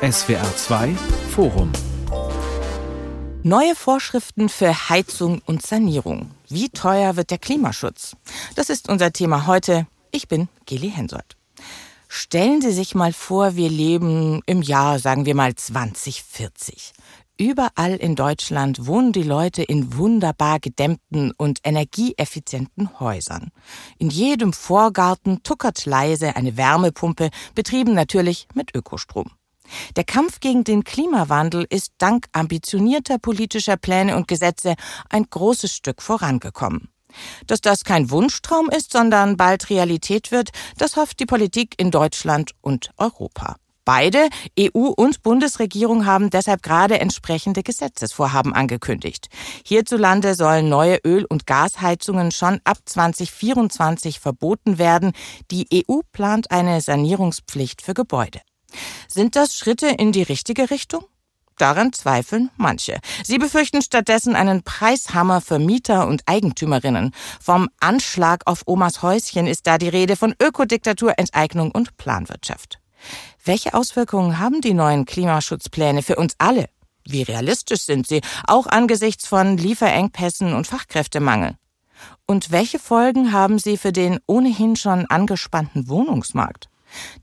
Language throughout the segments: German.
SWR 2 Forum Neue Vorschriften für Heizung und Sanierung. Wie teuer wird der Klimaschutz? Das ist unser Thema heute. Ich bin Geli Hensoldt. Stellen Sie sich mal vor, wir leben im Jahr, sagen wir mal 2040. Überall in Deutschland wohnen die Leute in wunderbar gedämmten und energieeffizienten Häusern. In jedem Vorgarten tuckert leise eine Wärmepumpe, betrieben natürlich mit Ökostrom. Der Kampf gegen den Klimawandel ist dank ambitionierter politischer Pläne und Gesetze ein großes Stück vorangekommen. Dass das kein Wunschtraum ist, sondern bald Realität wird, das hofft die Politik in Deutschland und Europa. Beide, EU und Bundesregierung, haben deshalb gerade entsprechende Gesetzesvorhaben angekündigt. Hierzulande sollen neue Öl- und Gasheizungen schon ab 2024 verboten werden. Die EU plant eine Sanierungspflicht für Gebäude. Sind das Schritte in die richtige Richtung? Daran zweifeln manche. Sie befürchten stattdessen einen Preishammer für Mieter und Eigentümerinnen. Vom Anschlag auf Omas Häuschen ist da die Rede von Ökodiktatur, Enteignung und Planwirtschaft. Welche Auswirkungen haben die neuen Klimaschutzpläne für uns alle? Wie realistisch sind sie, auch angesichts von Lieferengpässen und Fachkräftemangel? Und welche Folgen haben sie für den ohnehin schon angespannten Wohnungsmarkt?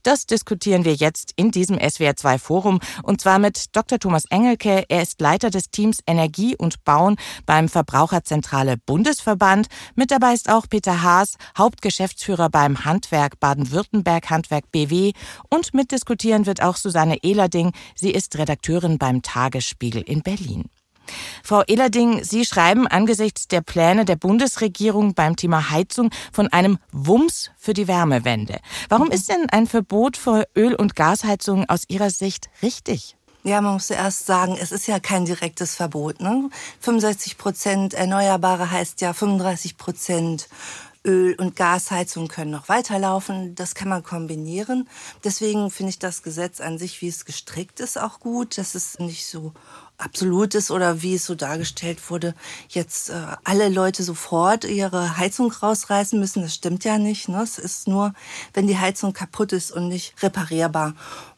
Das diskutieren wir jetzt in diesem SWR2 Forum und zwar mit Dr. Thomas Engelke. Er ist Leiter des Teams Energie und Bauen beim Verbraucherzentrale Bundesverband. Mit dabei ist auch Peter Haas, Hauptgeschäftsführer beim Handwerk Baden-Württemberg Handwerk BW und mitdiskutieren wird auch Susanne Ehlerding. Sie ist Redakteurin beim Tagesspiegel in Berlin. Frau Ehlerding, Sie schreiben angesichts der Pläne der Bundesregierung beim Thema Heizung von einem Wumms für die Wärmewende. Warum ist denn ein Verbot für Öl- und Gasheizungen aus Ihrer Sicht richtig? Ja, man muss erst sagen, es ist ja kein direktes Verbot. Ne? 65 Prozent Erneuerbare heißt ja 35 Prozent Öl- und Gasheizungen können noch weiterlaufen. Das kann man kombinieren. Deswegen finde ich das Gesetz an sich, wie es gestrickt ist, auch gut. Das ist nicht so absolut ist oder wie es so dargestellt wurde, jetzt äh, alle Leute sofort ihre Heizung rausreißen müssen. Das stimmt ja nicht. Ne? Es ist nur, wenn die Heizung kaputt ist und nicht reparierbar.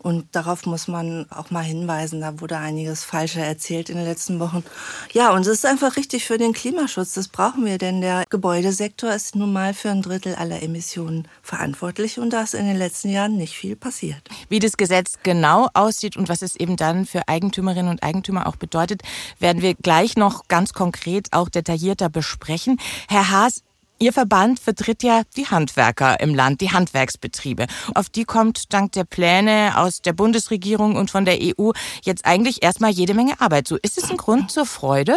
Und darauf muss man auch mal hinweisen. Da wurde einiges Falsche erzählt in den letzten Wochen. Ja, und es ist einfach richtig für den Klimaschutz. Das brauchen wir, denn der Gebäudesektor ist nun mal für ein Drittel aller Emissionen verantwortlich und da ist in den letzten Jahren nicht viel passiert. Wie das Gesetz genau aussieht und was es eben dann für Eigentümerinnen und Eigentümer auch bedeutet, werden wir gleich noch ganz konkret auch detaillierter besprechen. Herr Haas, Ihr Verband vertritt ja die Handwerker im Land, die Handwerksbetriebe. Auf die kommt dank der Pläne aus der Bundesregierung und von der EU jetzt eigentlich erstmal jede Menge Arbeit. So ist es ein Grund zur Freude?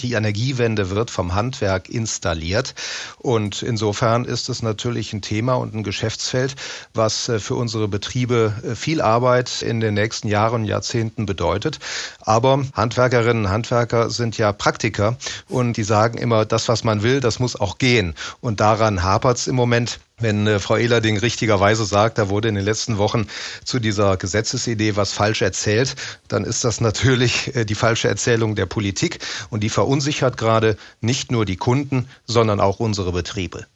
Die Energiewende wird vom Handwerk installiert. Und insofern ist es natürlich ein Thema und ein Geschäftsfeld, was äh, für unsere Betriebe äh, viel Arbeit in den nächsten Jahren und Jahrzehnten bedeutet. Aber Handwerkerinnen und Handwerker sind ja Praktiker und die sagen immer, das, was man will, das muss auch gehen. Und daran hapert es im Moment. Wenn äh, Frau Ehlerding richtigerweise sagt, da wurde in den letzten Wochen zu dieser Gesetzesidee was falsch erzählt, dann ist das natürlich äh, die falsche Erzählung der Politik und die verunsichert gerade nicht nur die Kunden, sondern auch unsere Betriebe.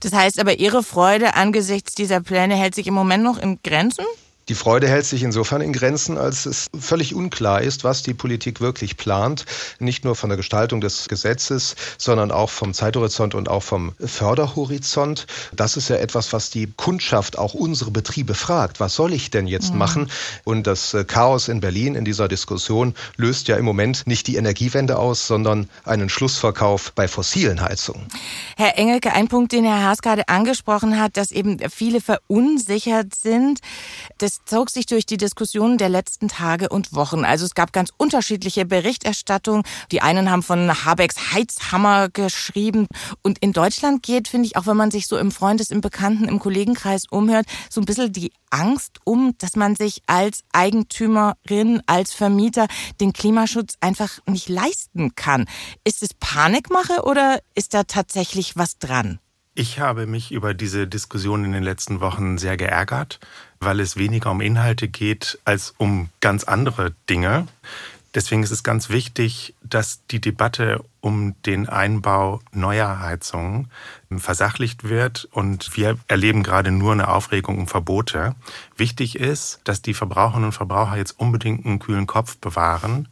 Das heißt aber, Ihre Freude angesichts dieser Pläne hält sich im Moment noch in Grenzen? Die Freude hält sich insofern in Grenzen, als es völlig unklar ist, was die Politik wirklich plant. Nicht nur von der Gestaltung des Gesetzes, sondern auch vom Zeithorizont und auch vom Förderhorizont. Das ist ja etwas, was die Kundschaft, auch unsere Betriebe fragt. Was soll ich denn jetzt mhm. machen? Und das äh, Chaos in Berlin in dieser Diskussion löst ja im Moment nicht die Energiewende aus, sondern einen Schlussverkauf bei fossilen Heizungen. Herr Engelke, ein Punkt, den Herr Haas gerade angesprochen hat, dass eben viele verunsichert sind. Das zog sich durch die Diskussionen der letzten Tage und Wochen. Also es gab ganz unterschiedliche Berichterstattungen. Die einen haben von Habecks Heizhammer geschrieben. Und in Deutschland geht, finde ich, auch wenn man sich so im Freundes-, im Bekannten-, im Kollegenkreis umhört, so ein bisschen die Angst um, dass man sich als Eigentümerin, als Vermieter den Klimaschutz einfach nicht leisten kann. Ist es Panikmache oder ist da tatsächlich was dran? Ich habe mich über diese Diskussion in den letzten Wochen sehr geärgert, weil es weniger um Inhalte geht als um ganz andere Dinge. Deswegen ist es ganz wichtig, dass die Debatte um den Einbau neuer Heizungen versachlicht wird. Und wir erleben gerade nur eine Aufregung um Verbote. Wichtig ist, dass die Verbraucherinnen und Verbraucher jetzt unbedingt einen kühlen Kopf bewahren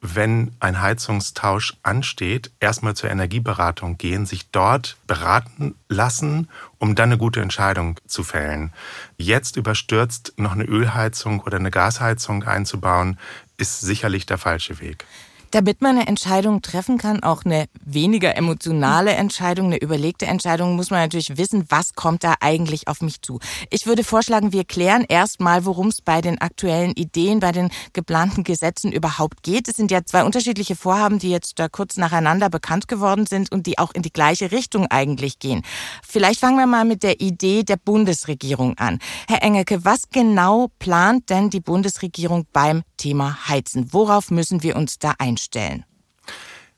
wenn ein Heizungstausch ansteht, erstmal zur Energieberatung gehen, sich dort beraten lassen, um dann eine gute Entscheidung zu fällen. Jetzt überstürzt noch eine Ölheizung oder eine Gasheizung einzubauen, ist sicherlich der falsche Weg. Damit man eine Entscheidung treffen kann, auch eine weniger emotionale Entscheidung, eine überlegte Entscheidung, muss man natürlich wissen, was kommt da eigentlich auf mich zu. Ich würde vorschlagen, wir klären erstmal, worum es bei den aktuellen Ideen, bei den geplanten Gesetzen überhaupt geht. Es sind ja zwei unterschiedliche Vorhaben, die jetzt da kurz nacheinander bekannt geworden sind und die auch in die gleiche Richtung eigentlich gehen. Vielleicht fangen wir mal mit der Idee der Bundesregierung an. Herr Engelke, was genau plant denn die Bundesregierung beim Thema Heizen? Worauf müssen wir uns da einstellen? Einstellen?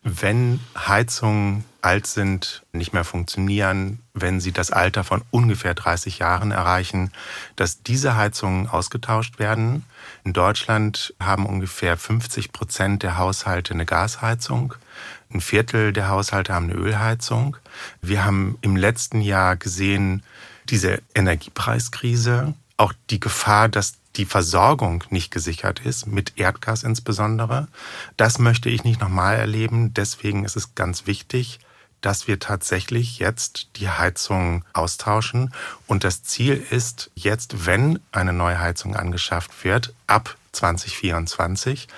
Wenn Heizungen alt sind, nicht mehr funktionieren, wenn sie das Alter von ungefähr 30 Jahren erreichen, dass diese Heizungen ausgetauscht werden. In Deutschland haben ungefähr 50 Prozent der Haushalte eine Gasheizung. Ein Viertel der Haushalte haben eine Ölheizung. Wir haben im letzten Jahr gesehen, diese Energiepreiskrise, auch die Gefahr, dass die Versorgung nicht gesichert ist, mit Erdgas insbesondere. Das möchte ich nicht nochmal erleben. Deswegen ist es ganz wichtig, dass wir tatsächlich jetzt die Heizung austauschen. Und das Ziel ist jetzt, wenn eine neue Heizung angeschafft wird, ab 2024,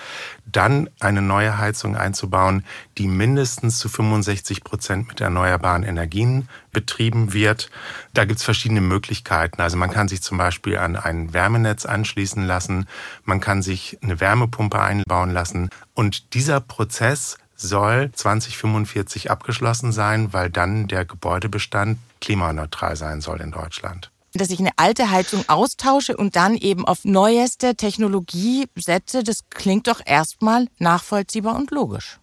dann eine neue Heizung einzubauen, die mindestens zu 65 Prozent mit erneuerbaren Energien betrieben wird. Da gibt es verschiedene Möglichkeiten. Also man kann sich zum Beispiel an ein Wärmenetz anschließen lassen, man kann sich eine Wärmepumpe einbauen lassen. Und dieser Prozess soll 2045 abgeschlossen sein, weil dann der Gebäudebestand klimaneutral sein soll in Deutschland dass ich eine alte Heizung austausche und dann eben auf neueste Technologie setze, das klingt doch erstmal nachvollziehbar und logisch.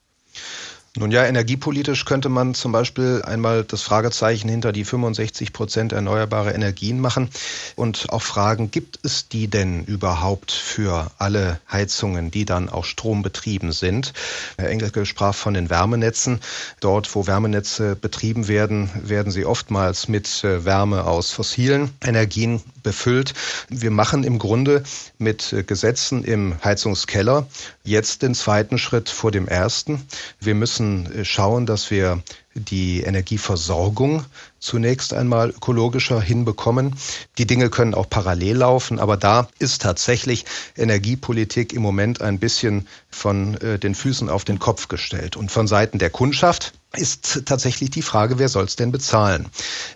Nun ja, energiepolitisch könnte man zum Beispiel einmal das Fragezeichen hinter die 65 Prozent erneuerbare Energien machen und auch fragen, gibt es die denn überhaupt für alle Heizungen, die dann auch strombetrieben sind? Herr Engelke sprach von den Wärmenetzen. Dort, wo Wärmenetze betrieben werden, werden sie oftmals mit äh, Wärme aus fossilen Energien befüllt. Wir machen im Grunde mit äh, Gesetzen im Heizungskeller jetzt den zweiten Schritt vor dem ersten. Wir müssen äh, schauen, dass wir die Energieversorgung zunächst einmal ökologischer hinbekommen. Die Dinge können auch parallel laufen, aber da ist tatsächlich Energiepolitik im Moment ein bisschen von äh, den Füßen auf den Kopf gestellt. Und von Seiten der Kundschaft ist tatsächlich die Frage, wer soll es denn bezahlen?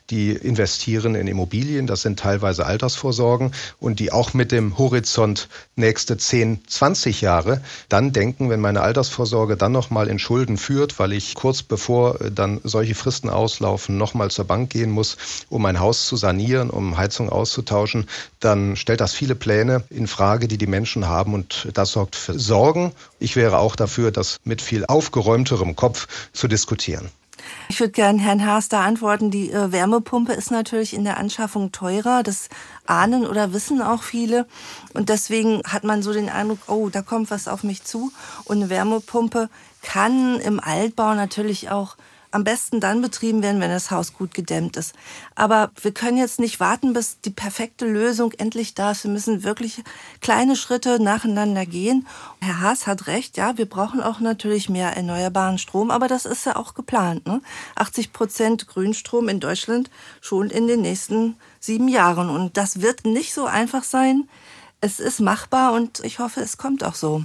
Die investieren in Immobilien, das sind teilweise Altersvorsorgen und die auch mit dem Horizont nächste 10, 20 Jahre dann denken, wenn meine Altersvorsorge dann nochmal in Schulden führt, weil ich kurz bevor äh, dann solche Fristen auslaufen, nochmal zur Bank gehen muss, um mein Haus zu sanieren, um Heizung auszutauschen, dann stellt das viele Pläne in Frage, die die Menschen haben und das sorgt für Sorgen. Ich wäre auch dafür, das mit viel aufgeräumterem Kopf zu diskutieren. Ich würde gerne Herrn Haas da antworten. Die äh, Wärmepumpe ist natürlich in der Anschaffung teurer. Das ahnen oder wissen auch viele. Und deswegen hat man so den Eindruck, oh, da kommt was auf mich zu. Und eine Wärmepumpe kann im Altbau natürlich auch am besten dann betrieben werden, wenn das Haus gut gedämmt ist. Aber wir können jetzt nicht warten, bis die perfekte Lösung endlich da ist. Wir müssen wirklich kleine Schritte nacheinander gehen. Herr Haas hat recht, ja, wir brauchen auch natürlich mehr erneuerbaren Strom, aber das ist ja auch geplant. Ne? 80 Prozent Grünstrom in Deutschland schon in den nächsten sieben Jahren. Und das wird nicht so einfach sein. Es ist machbar und ich hoffe, es kommt auch so.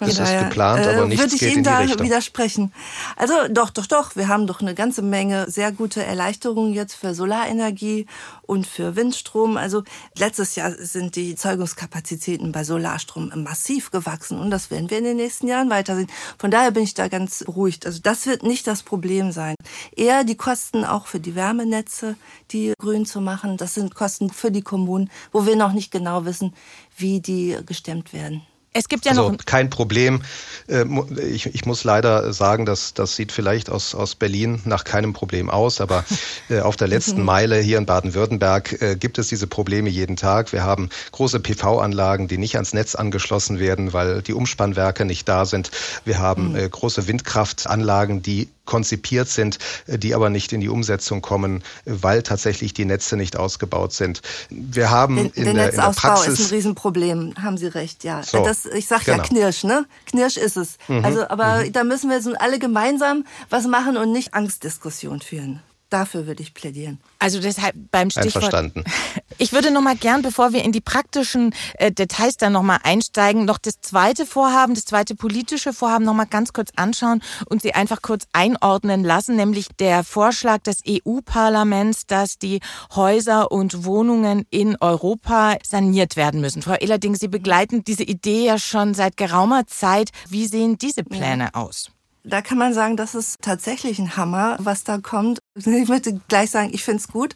Das ist geplant, aber äh, nichts Würde ich geht Ihnen in die da Richtung. widersprechen. Also doch, doch, doch. Wir haben doch eine ganze Menge sehr gute Erleichterungen jetzt für Solarenergie und für Windstrom. Also letztes Jahr sind die Zeugungskapazitäten bei Solarstrom massiv gewachsen und das werden wir in den nächsten Jahren weitersehen. Von daher bin ich da ganz beruhigt. Also das wird nicht das Problem sein. Eher die Kosten auch für die Wärmenetze, die grün zu machen. Das sind Kosten für die Kommunen, wo wir noch nicht genau wissen, wie die gestemmt werden. Es gibt ja also noch kein Problem. Äh, ich, ich, muss leider sagen, dass das sieht vielleicht aus, aus Berlin nach keinem Problem aus, aber äh, auf der letzten mhm. Meile hier in Baden-Württemberg äh, gibt es diese Probleme jeden Tag. Wir haben große PV-Anlagen, die nicht ans Netz angeschlossen werden, weil die Umspannwerke nicht da sind. Wir haben mhm. große Windkraftanlagen, die konzipiert sind, die aber nicht in die Umsetzung kommen, weil tatsächlich die Netze nicht ausgebaut sind. Wir haben den, in, der, der, in der Praxis ist ein Riesenproblem, haben Sie recht, ja. So, das, ich sag genau. ja Knirsch, ne? Knirsch ist es. Mhm. Also, aber mhm. da müssen wir so alle gemeinsam was machen und nicht Angstdiskussion führen. Dafür würde ich plädieren. Also deshalb beim Stichwort. Einverstanden. Ich würde noch mal gern, bevor wir in die praktischen äh, Details dann noch mal einsteigen, noch das zweite Vorhaben, das zweite politische Vorhaben noch mal ganz kurz anschauen und Sie einfach kurz einordnen lassen, nämlich der Vorschlag des EU-Parlaments, dass die Häuser und Wohnungen in Europa saniert werden müssen. Frau Ehlerding, Sie begleiten diese Idee ja schon seit geraumer Zeit. Wie sehen diese Pläne aus? Da kann man sagen, das ist tatsächlich ein Hammer, was da kommt. Ich möchte gleich sagen, ich finde es gut.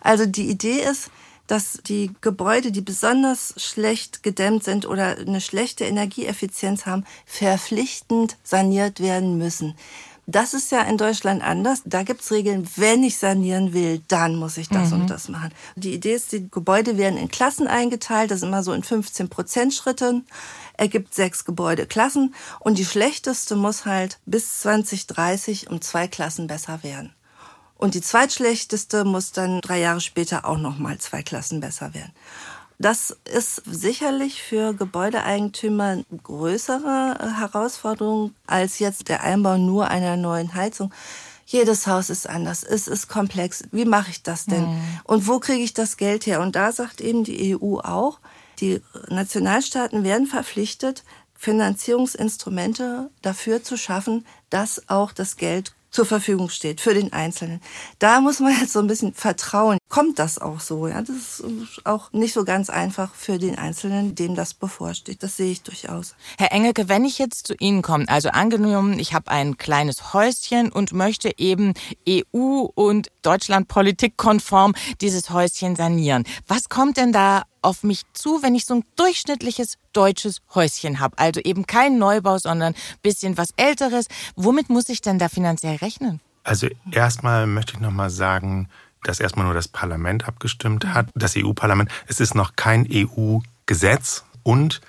Also die Idee ist, dass die Gebäude, die besonders schlecht gedämmt sind oder eine schlechte Energieeffizienz haben, verpflichtend saniert werden müssen. Das ist ja in Deutschland anders. Da gibt's Regeln, wenn ich sanieren will, dann muss ich das mhm. und das machen. Die Idee ist, die Gebäude werden in Klassen eingeteilt, das ist immer so in 15 Prozent Schritten ergibt sechs Gebäudeklassen und die schlechteste muss halt bis 2030 um zwei Klassen besser werden. Und die zweitschlechteste muss dann drei Jahre später auch noch mal zwei Klassen besser werden. Das ist sicherlich für Gebäudeeigentümer eine größere äh, Herausforderung als jetzt der Einbau nur einer neuen Heizung. Jedes Haus ist anders, es ist komplex. Wie mache ich das denn? Mhm. Und wo kriege ich das Geld her? Und da sagt eben die EU auch, die Nationalstaaten werden verpflichtet, Finanzierungsinstrumente dafür zu schaffen, dass auch das Geld zur Verfügung steht für den Einzelnen. Da muss man jetzt so ein bisschen vertrauen. Kommt das auch so? Ja, das ist auch nicht so ganz einfach für den Einzelnen, dem das bevorsteht. Das sehe ich durchaus. Herr Engelke, wenn ich jetzt zu Ihnen komme, also angenommen, ich habe ein kleines Häuschen und möchte eben EU- und Deutschlandpolitik konform dieses Häuschen sanieren. Was kommt denn da auf mich zu, wenn ich so ein durchschnittliches deutsches Häuschen habe? Also eben kein Neubau, sondern bisschen was Älteres. Womit muss ich denn da finanziell rechnen? Also erstmal möchte ich nochmal sagen, dass erstmal nur das Parlament abgestimmt hat, das EU-Parlament. Es ist noch kein EU-Gesetz, und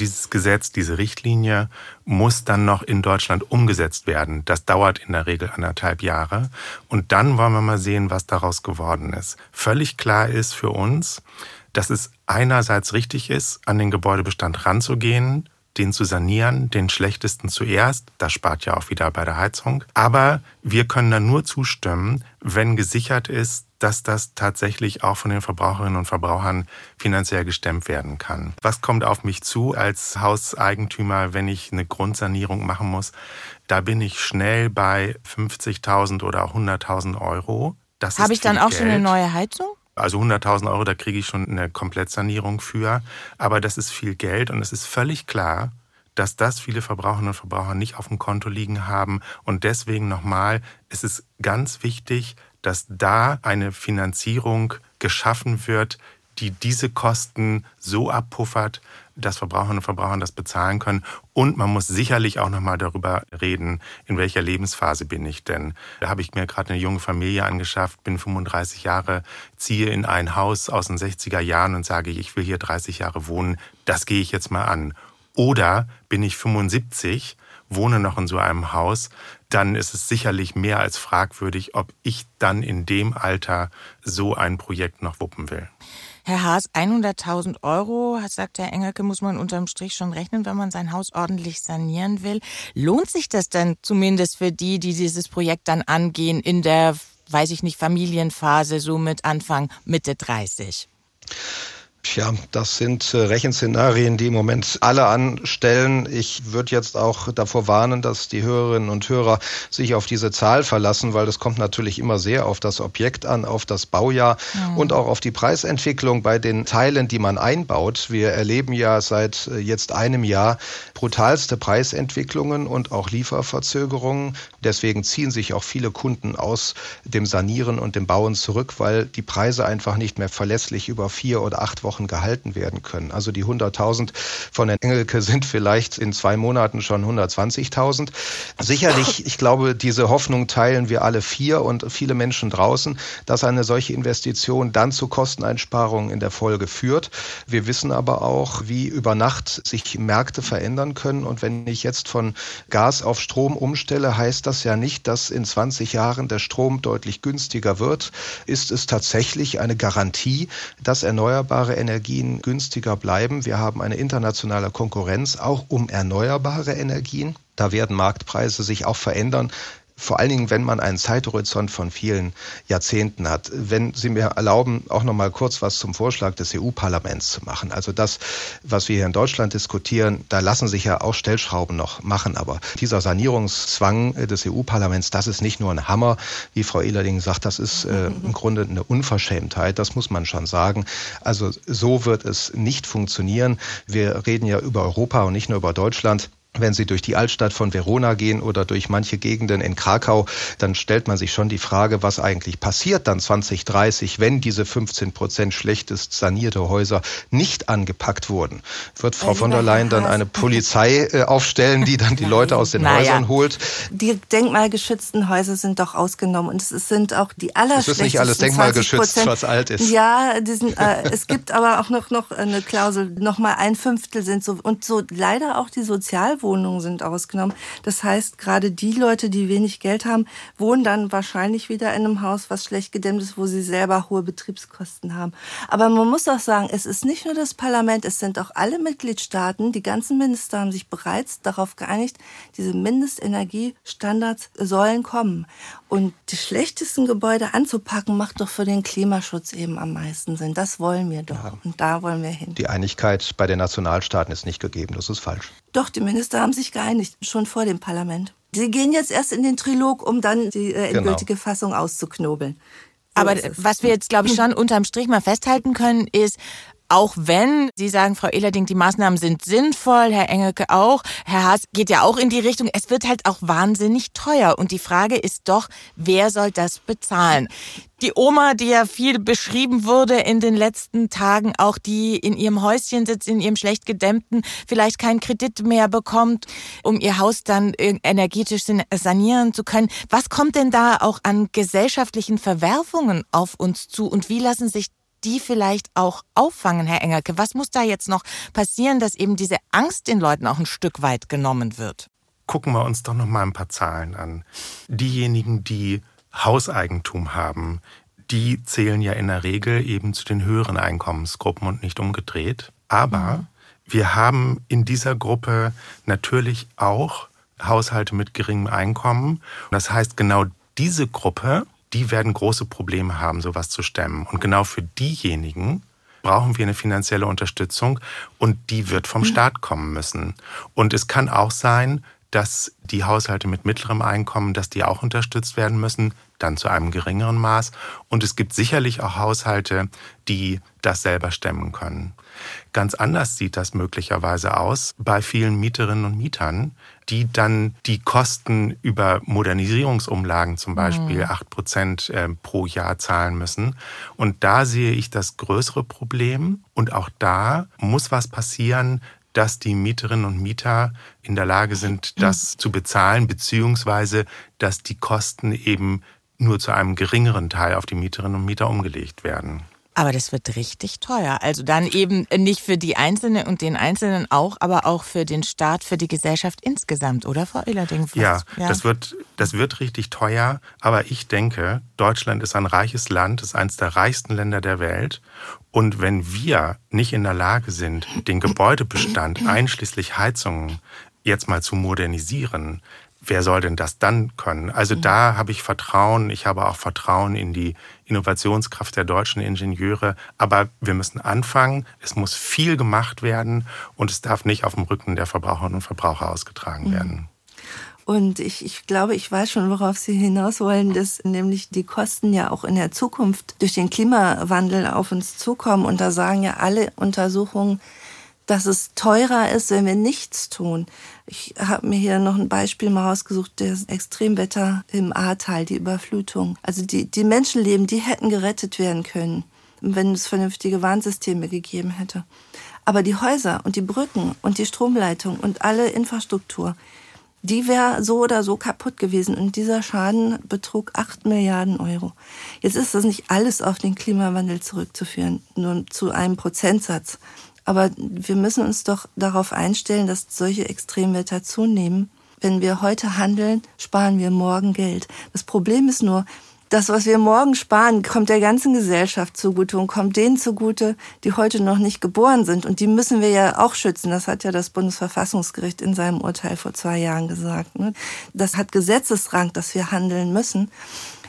dieses Gesetz, diese Richtlinie muss dann noch in Deutschland umgesetzt werden. Das dauert in der Regel anderthalb Jahre. Und dann wollen wir mal sehen, was daraus geworden ist. Völlig klar ist für uns, dass es einerseits richtig ist, an den Gebäudebestand ranzugehen, den zu sanieren, den schlechtesten zuerst. Das spart ja auch wieder bei der Heizung. Aber wir können dann nur zustimmen, wenn gesichert ist, dass das tatsächlich auch von den Verbraucherinnen und Verbrauchern finanziell gestemmt werden kann. Was kommt auf mich zu als Hauseigentümer, wenn ich eine Grundsanierung machen muss? Da bin ich schnell bei 50.000 oder 100.000 Euro. Habe ich dann auch Geld. schon eine neue Heizung? Also 100.000 Euro, da kriege ich schon eine Komplettsanierung für. Aber das ist viel Geld und es ist völlig klar, dass das viele Verbraucherinnen und Verbraucher nicht auf dem Konto liegen haben. Und deswegen nochmal, es ist ganz wichtig, dass da eine Finanzierung geschaffen wird, die diese Kosten so abpuffert, dass Verbraucherinnen und Verbraucher das bezahlen können. Und man muss sicherlich auch nochmal darüber reden, in welcher Lebensphase bin ich denn. Da habe ich mir gerade eine junge Familie angeschafft, bin 35 Jahre, ziehe in ein Haus aus den 60er Jahren und sage, ich will hier 30 Jahre wohnen. Das gehe ich jetzt mal an. Oder bin ich 75, wohne noch in so einem Haus, dann ist es sicherlich mehr als fragwürdig, ob ich dann in dem Alter so ein Projekt noch wuppen will. Herr Haas, 100.000 Euro, sagt Herr Engelke, muss man unterm Strich schon rechnen, wenn man sein Haus ordentlich sanieren will. Lohnt sich das denn zumindest für die, die dieses Projekt dann angehen in der, weiß ich nicht, Familienphase, so mit Anfang, Mitte 30? Tja, das sind äh, Rechenszenarien, die im Moment alle anstellen. Ich würde jetzt auch davor warnen, dass die Hörerinnen und Hörer sich auf diese Zahl verlassen, weil das kommt natürlich immer sehr auf das Objekt an, auf das Baujahr mhm. und auch auf die Preisentwicklung bei den Teilen, die man einbaut. Wir erleben ja seit äh, jetzt einem Jahr brutalste Preisentwicklungen und auch Lieferverzögerungen. Deswegen ziehen sich auch viele Kunden aus dem Sanieren und dem Bauen zurück, weil die Preise einfach nicht mehr verlässlich über vier oder acht Wochen Wochen gehalten werden können. Also die 100.000 von Herrn Engelke sind vielleicht in zwei Monaten schon 120.000. Sicherlich, ich glaube, diese Hoffnung teilen wir alle vier und viele Menschen draußen, dass eine solche Investition dann zu Kosteneinsparungen in der Folge führt. Wir wissen aber auch, wie über Nacht sich Märkte verändern können. Und wenn ich jetzt von Gas auf Strom umstelle, heißt das ja nicht, dass in 20 Jahren der Strom deutlich günstiger wird. Ist es tatsächlich eine Garantie, dass erneuerbare Energien günstiger bleiben? Wir haben eine internationale Konkurrenz auch um erneuerbare Energien. Da werden Marktpreise sich auch verändern vor allen Dingen, wenn man einen Zeithorizont von vielen Jahrzehnten hat. Wenn Sie mir erlauben, auch noch mal kurz was zum Vorschlag des EU-Parlaments zu machen. Also das, was wir hier in Deutschland diskutieren, da lassen sich ja auch Stellschrauben noch machen. Aber dieser Sanierungszwang des EU-Parlaments, das ist nicht nur ein Hammer, wie Frau Ehlerding sagt, das ist äh, im Grunde eine Unverschämtheit. Das muss man schon sagen. Also so wird es nicht funktionieren. Wir reden ja über Europa und nicht nur über Deutschland. Wenn Sie durch die Altstadt von Verona gehen oder durch manche Gegenden in Krakau, dann stellt man sich schon die Frage, was eigentlich passiert dann 2030, wenn diese 15 Prozent schlechtest sanierte Häuser nicht angepackt wurden. Wird Frau von der Leyen dann eine Polizei äh, aufstellen, die dann die Leute aus den naja. Häusern holt? Die denkmalgeschützten Häuser sind doch ausgenommen und es sind auch die allerschlechtesten. Es ist nicht alles denkmalgeschützt, was alt ist. Ja, diesen, äh, es gibt aber auch noch, noch eine Klausel, noch mal ein Fünftel sind so und so leider auch die Sozialwohnungen Mietwohnungen sind ausgenommen. Das heißt, gerade die Leute, die wenig Geld haben, wohnen dann wahrscheinlich wieder in einem Haus, was schlecht gedämmt ist, wo sie selber hohe Betriebskosten haben. Aber man muss auch sagen, es ist nicht nur das Parlament, es sind auch alle Mitgliedstaaten, die ganzen Minister haben sich bereits darauf geeinigt, diese Mindestenergiestandards sollen kommen. Und die schlechtesten Gebäude anzupacken, macht doch für den Klimaschutz eben am meisten Sinn. Das wollen wir doch. Ja. Und da wollen wir hin. Die Einigkeit bei den Nationalstaaten ist nicht gegeben. Das ist falsch. Doch, die Minister haben sich geeinigt, schon vor dem Parlament. Sie gehen jetzt erst in den Trilog, um dann die äh, endgültige genau. Fassung auszuknobeln. So Aber was wir jetzt, glaube ich, schon unterm Strich mal festhalten können, ist, auch wenn Sie sagen, Frau Ehlerding, die Maßnahmen sind sinnvoll, Herr Engelke auch, Herr Haas geht ja auch in die Richtung, es wird halt auch wahnsinnig teuer. Und die Frage ist doch, wer soll das bezahlen? Die Oma, die ja viel beschrieben wurde in den letzten Tagen, auch die in ihrem Häuschen sitzt, in ihrem schlecht gedämmten, vielleicht keinen Kredit mehr bekommt, um ihr Haus dann energetisch sanieren zu können. Was kommt denn da auch an gesellschaftlichen Verwerfungen auf uns zu und wie lassen sich die vielleicht auch auffangen, Herr Engelke? Was muss da jetzt noch passieren, dass eben diese Angst den Leuten auch ein Stück weit genommen wird? Gucken wir uns doch noch mal ein paar Zahlen an. Diejenigen, die Hauseigentum haben, die zählen ja in der Regel eben zu den höheren Einkommensgruppen und nicht umgedreht. Aber mhm. wir haben in dieser Gruppe natürlich auch Haushalte mit geringem Einkommen. Das heißt, genau diese Gruppe die werden große Probleme haben, sowas zu stemmen. Und genau für diejenigen brauchen wir eine finanzielle Unterstützung und die wird vom mhm. Staat kommen müssen. Und es kann auch sein, dass die Haushalte mit mittlerem Einkommen, dass die auch unterstützt werden müssen, dann zu einem geringeren Maß. Und es gibt sicherlich auch Haushalte, die das selber stemmen können. Ganz anders sieht das möglicherweise aus bei vielen Mieterinnen und Mietern, die dann die Kosten über Modernisierungsumlagen zum Beispiel mhm. acht Prozent äh, pro Jahr zahlen müssen. Und da sehe ich das größere Problem. Und auch da muss was passieren, dass die Mieterinnen und Mieter in der Lage sind, das zu bezahlen, beziehungsweise dass die Kosten eben nur zu einem geringeren Teil auf die Mieterinnen und Mieter umgelegt werden. Aber das wird richtig teuer. Also dann eben nicht für die Einzelne und den Einzelnen auch, aber auch für den Staat, für die Gesellschaft insgesamt, oder Frau Ehlerding? Ja, ja, Das, wird, das wird richtig teuer. Aber ich denke, Deutschland ist ein reiches Land, ist eines der reichsten Länder der Welt. Und wenn wir nicht in der Lage sind, den Gebäudebestand einschließlich Heizungen jetzt mal zu modernisieren, wer soll denn das dann können? Also da habe ich Vertrauen. Ich habe auch Vertrauen in die Innovationskraft der deutschen Ingenieure. Aber wir müssen anfangen. Es muss viel gemacht werden und es darf nicht auf dem Rücken der Verbraucherinnen und Verbraucher ausgetragen mhm. werden. Und ich, ich glaube, ich weiß schon, worauf Sie hinaus wollen, dass nämlich die Kosten ja auch in der Zukunft durch den Klimawandel auf uns zukommen. Und da sagen ja alle Untersuchungen, dass es teurer ist, wenn wir nichts tun. Ich habe mir hier noch ein Beispiel mal rausgesucht, das Extremwetter im Ahrtal, die Überflutung. Also die, die Menschenleben, die hätten gerettet werden können. wenn es vernünftige Warnsysteme gegeben hätte. Aber die Häuser und die Brücken und die Stromleitung und alle Infrastruktur, die wäre so oder so kaputt gewesen. Und dieser Schaden betrug 8 Milliarden Euro. Jetzt ist das nicht alles auf den Klimawandel zurückzuführen, nur zu einem Prozentsatz. Aber wir müssen uns doch darauf einstellen, dass solche Extremwetter zunehmen. Wenn wir heute handeln, sparen wir morgen Geld. Das Problem ist nur, das, was wir morgen sparen, kommt der ganzen Gesellschaft zugute und kommt denen zugute, die heute noch nicht geboren sind. Und die müssen wir ja auch schützen. Das hat ja das Bundesverfassungsgericht in seinem Urteil vor zwei Jahren gesagt. Ne? Das hat Gesetzesrang, dass wir handeln müssen.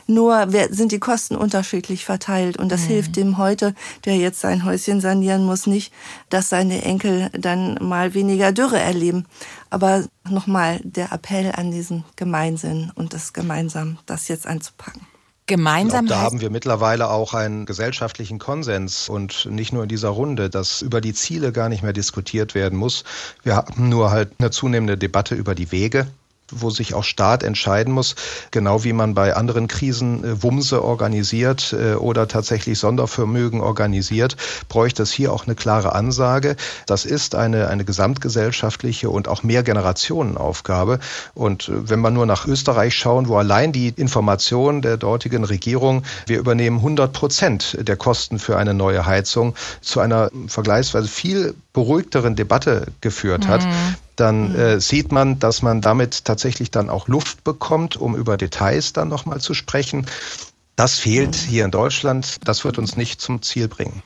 Nur sind die Kosten unterschiedlich verteilt und das mhm. hilft dem heute, der jetzt sein Häuschen sanieren muss, nicht, dass seine Enkel dann mal weniger Dürre erleben. Aber nochmal der Appell an diesen Gemeinsinn und das gemeinsam, das jetzt anzupacken. Gemeinsam. Glaub, da haben wir mittlerweile auch einen gesellschaftlichen Konsens und nicht nur in dieser Runde, dass über die Ziele gar nicht mehr diskutiert werden muss. Wir haben nur halt eine zunehmende Debatte über die Wege wo sich auch Staat entscheiden muss, genau wie man bei anderen Krisen äh, Wumse organisiert äh, oder tatsächlich Sondervermögen organisiert, bräuchte es hier auch eine klare Ansage. Das ist eine, eine gesamtgesellschaftliche und auch Mehrgenerationenaufgabe. Und äh, wenn wir nur nach Österreich schauen, wo allein die Information der dortigen Regierung, wir übernehmen 100 Prozent der Kosten für eine neue Heizung, zu einer vergleichsweise viel beruhigteren Debatte geführt hat, mhm dann mhm. äh, sieht man, dass man damit tatsächlich dann auch Luft bekommt, um über Details dann nochmal zu sprechen. Das fehlt mhm. hier in Deutschland. Das wird uns nicht zum Ziel bringen.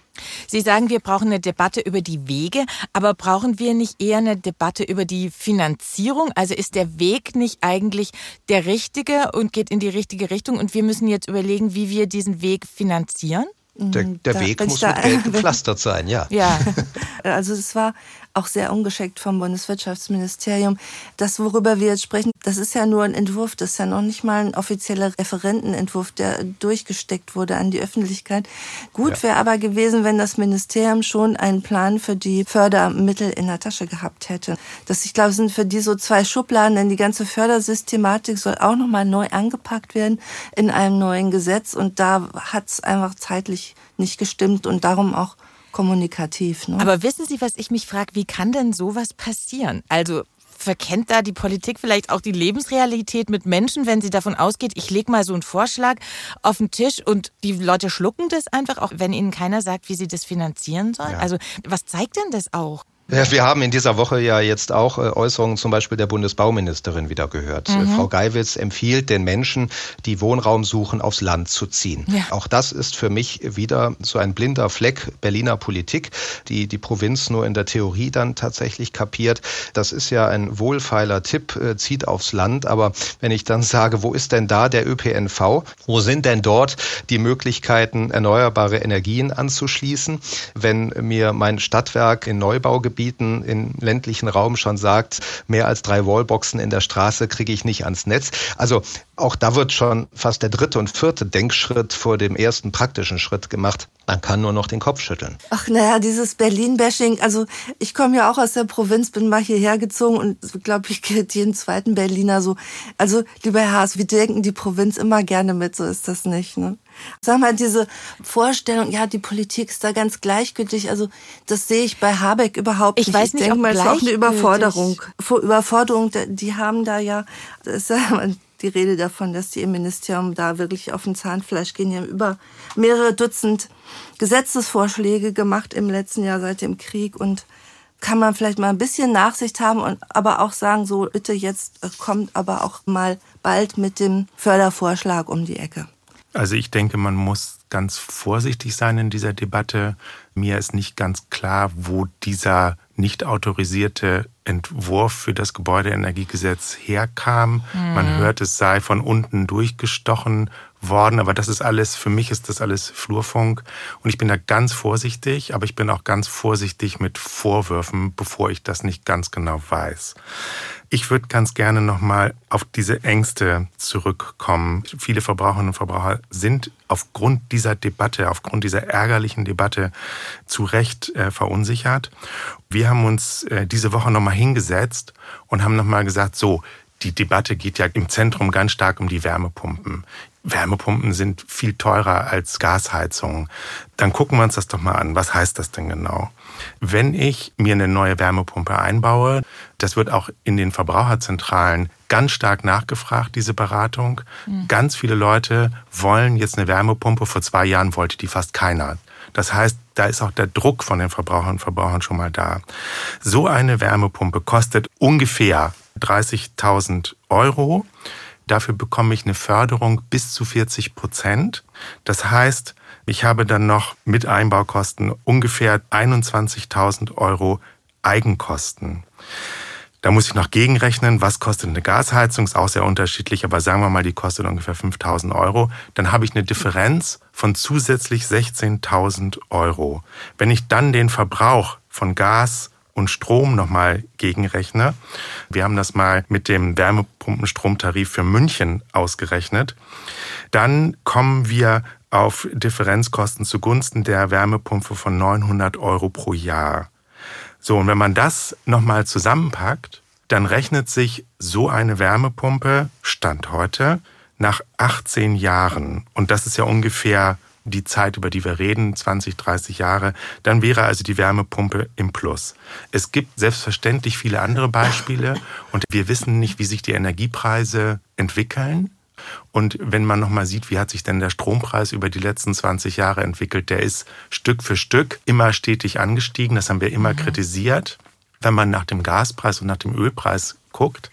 Sie sagen, wir brauchen eine Debatte über die Wege, aber brauchen wir nicht eher eine Debatte über die Finanzierung? Also ist der Weg nicht eigentlich der richtige und geht in die richtige Richtung und wir müssen jetzt überlegen, wie wir diesen Weg finanzieren? Der, der Weg muss mit Geld gepflastert sein, ja. Ja, also es war auch sehr ungeschickt vom Bundeswirtschaftsministerium. Das, worüber wir jetzt sprechen, das ist ja nur ein Entwurf, das ist ja noch nicht mal ein offizieller Referentenentwurf, der durchgesteckt wurde an die Öffentlichkeit. Gut ja. wäre aber gewesen, wenn das Ministerium schon einen Plan für die Fördermittel in der Tasche gehabt hätte. Das, ich glaube, sind für die so zwei Schubladen, denn die ganze Fördersystematik soll auch nochmal neu angepackt werden in einem neuen Gesetz und da hat es einfach zeitlich nicht gestimmt und darum auch kommunikativ. Ne? Aber wissen Sie, was ich mich frage, wie kann denn sowas passieren? Also verkennt da die Politik vielleicht auch die Lebensrealität mit Menschen, wenn sie davon ausgeht, ich lege mal so einen Vorschlag auf den Tisch und die Leute schlucken das einfach, auch wenn ihnen keiner sagt, wie sie das finanzieren sollen? Ja. Also was zeigt denn das auch? Wir haben in dieser Woche ja jetzt auch äh, Äußerungen zum Beispiel der Bundesbauministerin wieder gehört. Mhm. Frau Geiwitz empfiehlt den Menschen, die Wohnraum suchen, aufs Land zu ziehen. Ja. Auch das ist für mich wieder so ein blinder Fleck Berliner Politik, die die Provinz nur in der Theorie dann tatsächlich kapiert. Das ist ja ein wohlfeiler Tipp, äh, zieht aufs Land. Aber wenn ich dann sage, wo ist denn da der ÖPNV? Wo sind denn dort die Möglichkeiten, erneuerbare Energien anzuschließen? Wenn mir mein Stadtwerk in Neubaugebieten Gebieten im ländlichen Raum schon sagt, mehr als drei Wallboxen in der Straße kriege ich nicht ans Netz. Also auch da wird schon fast der dritte und vierte Denkschritt vor dem ersten praktischen Schritt gemacht. Man kann nur noch den Kopf schütteln. Ach naja, dieses Berlin-Bashing, also ich komme ja auch aus der Provinz, bin mal hierher gezogen und glaube ich geht jeden zweiten Berliner so. Also lieber Herr Haas, wir denken die Provinz immer gerne mit, so ist das nicht. Ne? Sag mal, diese Vorstellung, ja, die Politik ist da ganz gleichgültig, also das sehe ich bei Habeck überhaupt nicht. Ich weiß nicht, ich denke mal, es ist auch eine Überforderung. Überforderung, die haben da ja, das ist ja die Rede davon, dass die im Ministerium da wirklich auf den Zahnfleisch gehen. Die haben über mehrere Dutzend Gesetzesvorschläge gemacht im letzten Jahr seit dem Krieg und kann man vielleicht mal ein bisschen Nachsicht haben und aber auch sagen, so bitte jetzt kommt aber auch mal bald mit dem Fördervorschlag um die Ecke. Also ich denke, man muss ganz vorsichtig sein in dieser Debatte. Mir ist nicht ganz klar, wo dieser nicht autorisierte Entwurf für das Gebäudeenergiegesetz herkam. Mhm. Man hört, es sei von unten durchgestochen worden, aber das ist alles, für mich ist das alles Flurfunk und ich bin da ganz vorsichtig, aber ich bin auch ganz vorsichtig mit Vorwürfen, bevor ich das nicht ganz genau weiß. Ich würde ganz gerne nochmal auf diese Ängste zurückkommen. Viele Verbraucherinnen und Verbraucher sind aufgrund dieser Debatte, aufgrund dieser ärgerlichen Debatte zu Recht äh, verunsichert. Wir haben uns äh, diese Woche nochmal hingesetzt und haben nochmal gesagt, so, die Debatte geht ja im Zentrum ganz stark um die Wärmepumpen. Wärmepumpen sind viel teurer als Gasheizungen. Dann gucken wir uns das doch mal an. Was heißt das denn genau? Wenn ich mir eine neue Wärmepumpe einbaue, das wird auch in den Verbraucherzentralen ganz stark nachgefragt, diese Beratung. Mhm. Ganz viele Leute wollen jetzt eine Wärmepumpe. Vor zwei Jahren wollte die fast keiner. Das heißt, da ist auch der Druck von den Verbrauchern und Verbrauchern schon mal da. So eine Wärmepumpe kostet ungefähr 30.000 Euro. Dafür bekomme ich eine Förderung bis zu 40 Prozent. Das heißt, ich habe dann noch mit Einbaukosten ungefähr 21.000 Euro Eigenkosten. Da muss ich noch gegenrechnen, was kostet eine Gasheizung, ist auch sehr unterschiedlich, aber sagen wir mal, die kostet ungefähr 5000 Euro. Dann habe ich eine Differenz von zusätzlich 16.000 Euro. Wenn ich dann den Verbrauch von Gas und Strom nochmal gegenrechne, wir haben das mal mit dem Wärmepumpenstromtarif für München ausgerechnet, dann kommen wir auf Differenzkosten zugunsten der Wärmepumpe von 900 Euro pro Jahr. So, und wenn man das nochmal zusammenpackt, dann rechnet sich so eine Wärmepumpe, Stand heute, nach 18 Jahren, und das ist ja ungefähr die Zeit, über die wir reden, 20, 30 Jahre, dann wäre also die Wärmepumpe im Plus. Es gibt selbstverständlich viele andere Beispiele und wir wissen nicht, wie sich die Energiepreise entwickeln. Und wenn man nochmal sieht, wie hat sich denn der Strompreis über die letzten 20 Jahre entwickelt, der ist Stück für Stück immer stetig angestiegen. Das haben wir immer mhm. kritisiert. Wenn man nach dem Gaspreis und nach dem Ölpreis guckt,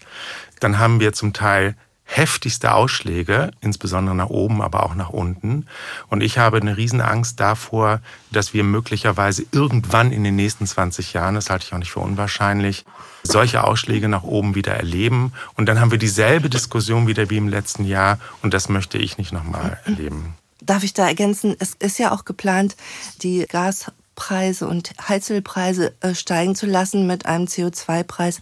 dann haben wir zum Teil heftigste Ausschläge, insbesondere nach oben, aber auch nach unten. Und ich habe eine Riesenangst davor, dass wir möglicherweise irgendwann in den nächsten 20 Jahren, das halte ich auch nicht für unwahrscheinlich, solche Ausschläge nach oben wieder erleben. Und dann haben wir dieselbe Diskussion wieder wie im letzten Jahr. Und das möchte ich nicht nochmal erleben. Darf ich da ergänzen? Es ist ja auch geplant, die Gas Preise und Heizölpreise äh, steigen zu lassen mit einem CO2-Preis.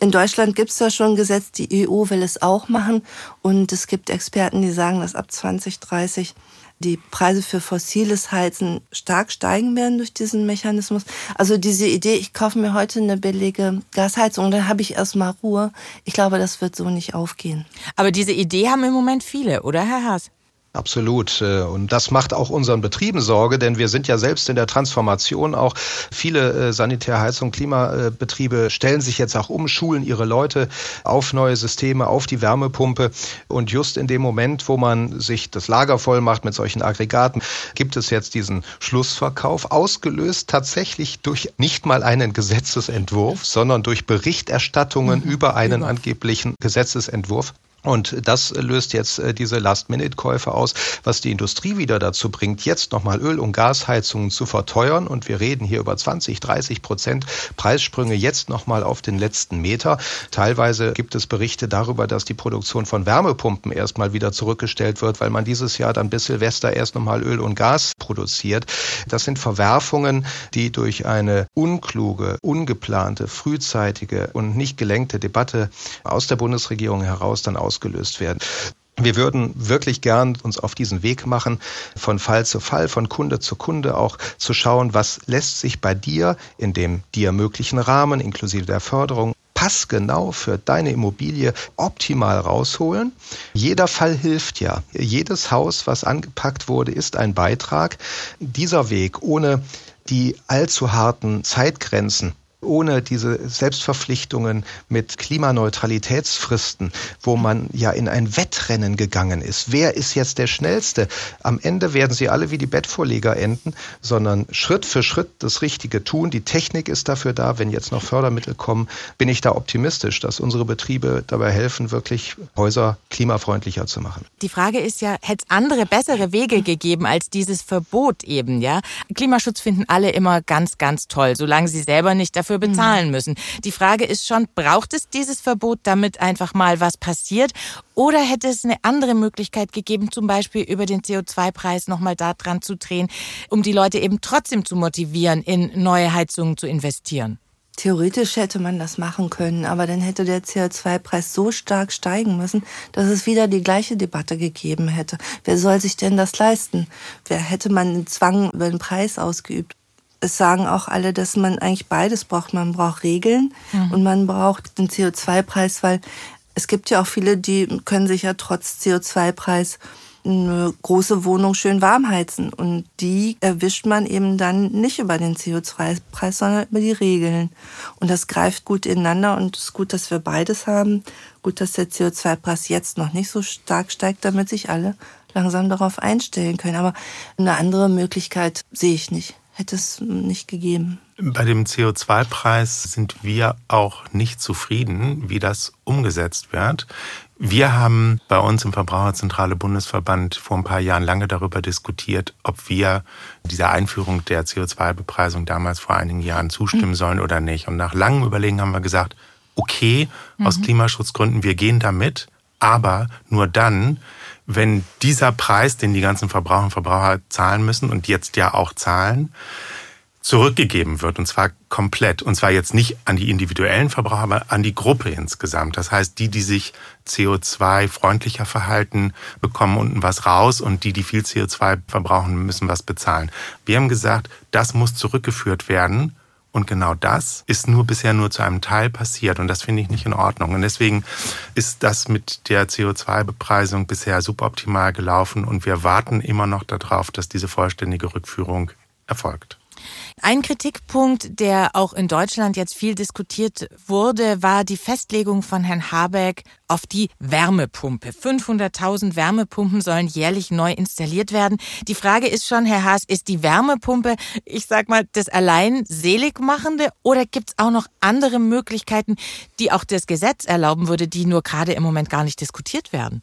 In Deutschland gibt es da schon ein Gesetz, die EU will es auch machen und es gibt Experten, die sagen, dass ab 2030 die Preise für fossiles Heizen stark steigen werden durch diesen Mechanismus. Also diese Idee, ich kaufe mir heute eine billige Gasheizung, dann habe ich erstmal Ruhe. Ich glaube, das wird so nicht aufgehen. Aber diese Idee haben im Moment viele, oder Herr Haas? Absolut. Äh, und das macht auch unseren Betrieben Sorge, denn wir sind ja selbst in der Transformation auch. Viele äh, Sanitärheizung, Klimabetriebe stellen sich jetzt auch um, schulen ihre Leute auf neue Systeme, auf die Wärmepumpe. Und just in dem Moment, wo man sich das Lager voll macht mit solchen Aggregaten, gibt es jetzt diesen Schlussverkauf, ausgelöst tatsächlich durch nicht mal einen Gesetzesentwurf, sondern durch Berichterstattungen mhm. über einen angeblichen Gesetzesentwurf. Und das löst jetzt äh, diese Last-Minute-Käufe aus, was die Industrie wieder dazu bringt, jetzt nochmal Öl- und Gasheizungen zu verteuern. Und wir reden hier über 20, 30 Prozent Preissprünge jetzt nochmal auf den letzten Meter. Teilweise gibt es Berichte darüber, dass die Produktion von Wärmepumpen erstmal wieder zurückgestellt wird, weil man dieses Jahr dann bis Silvester erst nochmal Öl und Gas produziert. Das sind Verwerfungen, die durch eine unkluge, ungeplante, frühzeitige und nicht gelenkte Debatte aus der Bundesregierung heraus dann aus ausgelöst werden. Wir würden wirklich gern uns auf diesen Weg machen, von Fall zu Fall, von Kunde zu Kunde auch zu schauen, was lässt sich bei dir in dem dir möglichen Rahmen inklusive der Förderung passgenau für deine Immobilie optimal rausholen. Jeder Fall hilft ja. Jedes Haus, was angepackt wurde, ist ein Beitrag. Dieser Weg ohne die allzu harten Zeitgrenzen ohne diese Selbstverpflichtungen mit Klimaneutralitätsfristen, wo man ja in ein Wettrennen gegangen ist. Wer ist jetzt der Schnellste? Am Ende werden sie alle wie die Bettvorleger enden, sondern Schritt für Schritt das Richtige tun. Die Technik ist dafür da. Wenn jetzt noch Fördermittel kommen, bin ich da optimistisch, dass unsere Betriebe dabei helfen, wirklich Häuser klimafreundlicher zu machen. Die Frage ist ja, hätte es andere, bessere Wege gegeben als dieses Verbot eben, ja? Klimaschutz finden alle immer ganz, ganz toll, solange sie selber nicht dafür dafür bezahlen mhm. müssen. Die Frage ist schon, braucht es dieses Verbot, damit einfach mal was passiert? Oder hätte es eine andere Möglichkeit gegeben, zum Beispiel über den CO2-Preis nochmal da dran zu drehen, um die Leute eben trotzdem zu motivieren, in neue Heizungen zu investieren? Theoretisch hätte man das machen können, aber dann hätte der CO2-Preis so stark steigen müssen, dass es wieder die gleiche Debatte gegeben hätte. Wer soll sich denn das leisten? Wer hätte man einen Zwang über den Preis ausgeübt? Es sagen auch alle, dass man eigentlich beides braucht. Man braucht Regeln mhm. und man braucht den CO2-Preis, weil es gibt ja auch viele, die können sich ja trotz CO2-Preis eine große Wohnung schön warm heizen. Und die erwischt man eben dann nicht über den CO2-Preis, sondern über die Regeln. Und das greift gut ineinander und es ist gut, dass wir beides haben. Gut, dass der CO2-Preis jetzt noch nicht so stark steigt, damit sich alle langsam darauf einstellen können. Aber eine andere Möglichkeit sehe ich nicht. Hätte es nicht gegeben. Bei dem CO2-Preis sind wir auch nicht zufrieden, wie das umgesetzt wird. Wir haben bei uns im Verbraucherzentrale Bundesverband vor ein paar Jahren lange darüber diskutiert, ob wir dieser Einführung der CO2-Bepreisung damals vor einigen Jahren zustimmen sollen oder nicht. Und nach langem Überlegen haben wir gesagt, okay, mhm. aus Klimaschutzgründen, wir gehen damit, aber nur dann, wenn dieser Preis, den die ganzen Verbraucher und Verbraucher zahlen müssen und jetzt ja auch zahlen, zurückgegeben wird, und zwar komplett. Und zwar jetzt nicht an die individuellen Verbraucher, aber an die Gruppe insgesamt. Das heißt, die, die sich CO2-freundlicher verhalten, bekommen unten was raus und die, die viel CO2 verbrauchen, müssen was bezahlen. Wir haben gesagt, das muss zurückgeführt werden. Und genau das ist nur bisher nur zu einem Teil passiert. Und das finde ich nicht in Ordnung. Und deswegen ist das mit der CO2-Bepreisung bisher suboptimal gelaufen. Und wir warten immer noch darauf, dass diese vollständige Rückführung erfolgt. Ein Kritikpunkt, der auch in Deutschland jetzt viel diskutiert wurde, war die Festlegung von Herrn Habeck auf die Wärmepumpe. 500.000 Wärmepumpen sollen jährlich neu installiert werden. Die Frage ist schon, Herr Haas, ist die Wärmepumpe, ich sag mal, das allein seligmachende oder gibt's auch noch andere Möglichkeiten, die auch das Gesetz erlauben würde, die nur gerade im Moment gar nicht diskutiert werden?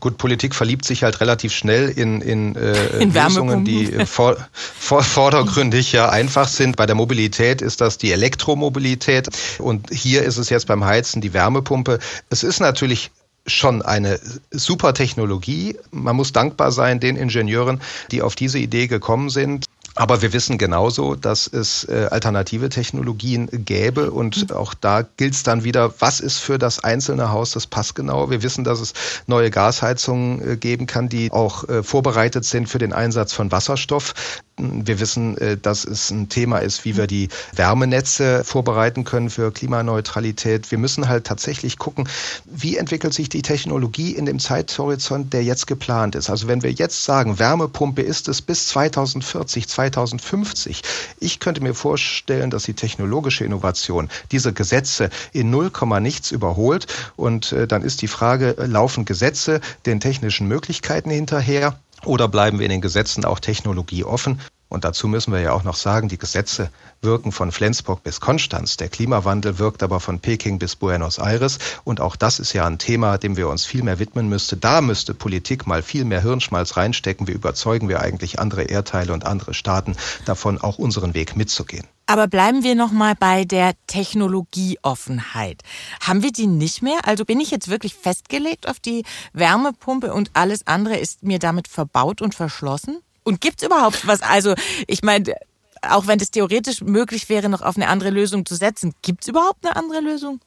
Gut, Politik verliebt sich halt relativ schnell in, in, äh, in Lösungen, die vor, vor, vordergründig ja einfach sind. Bei der Mobilität ist das die Elektromobilität und hier ist es jetzt beim Heizen die Wärmepumpe. Es ist natürlich schon eine super Technologie. Man muss dankbar sein den Ingenieuren, die auf diese Idee gekommen sind. Aber wir wissen genauso, dass es äh, alternative Technologien gäbe und mhm. auch da gilt es dann wieder, was ist für das einzelne Haus das passgenau. Wir wissen, dass es neue Gasheizungen äh, geben kann, die auch äh, vorbereitet sind für den Einsatz von Wasserstoff. Wir wissen, dass es ein Thema ist, wie wir die Wärmenetze vorbereiten können für Klimaneutralität. Wir müssen halt tatsächlich gucken, wie entwickelt sich die Technologie in dem Zeithorizont, der jetzt geplant ist. Also wenn wir jetzt sagen, Wärmepumpe ist es bis 2040, 2050. Ich könnte mir vorstellen, dass die technologische Innovation diese Gesetze in null nichts überholt. Und äh, dann ist die Frage, laufen Gesetze den technischen Möglichkeiten hinterher? Oder bleiben wir in den Gesetzen auch technologieoffen? Und dazu müssen wir ja auch noch sagen, die Gesetze wirken von Flensburg bis Konstanz. Der Klimawandel wirkt aber von Peking bis Buenos Aires. Und auch das ist ja ein Thema, dem wir uns viel mehr widmen müsste. Da müsste Politik mal viel mehr Hirnschmalz reinstecken. Wie überzeugen wir eigentlich andere Erdteile und andere Staaten davon, auch unseren Weg mitzugehen? Aber bleiben wir noch mal bei der Technologieoffenheit. Haben wir die nicht mehr? Also bin ich jetzt wirklich festgelegt auf die Wärmepumpe und alles andere ist mir damit verbaut und verschlossen? Und gibt's überhaupt was? Also ich meine, auch wenn es theoretisch möglich wäre, noch auf eine andere Lösung zu setzen, gibt's überhaupt eine andere Lösung?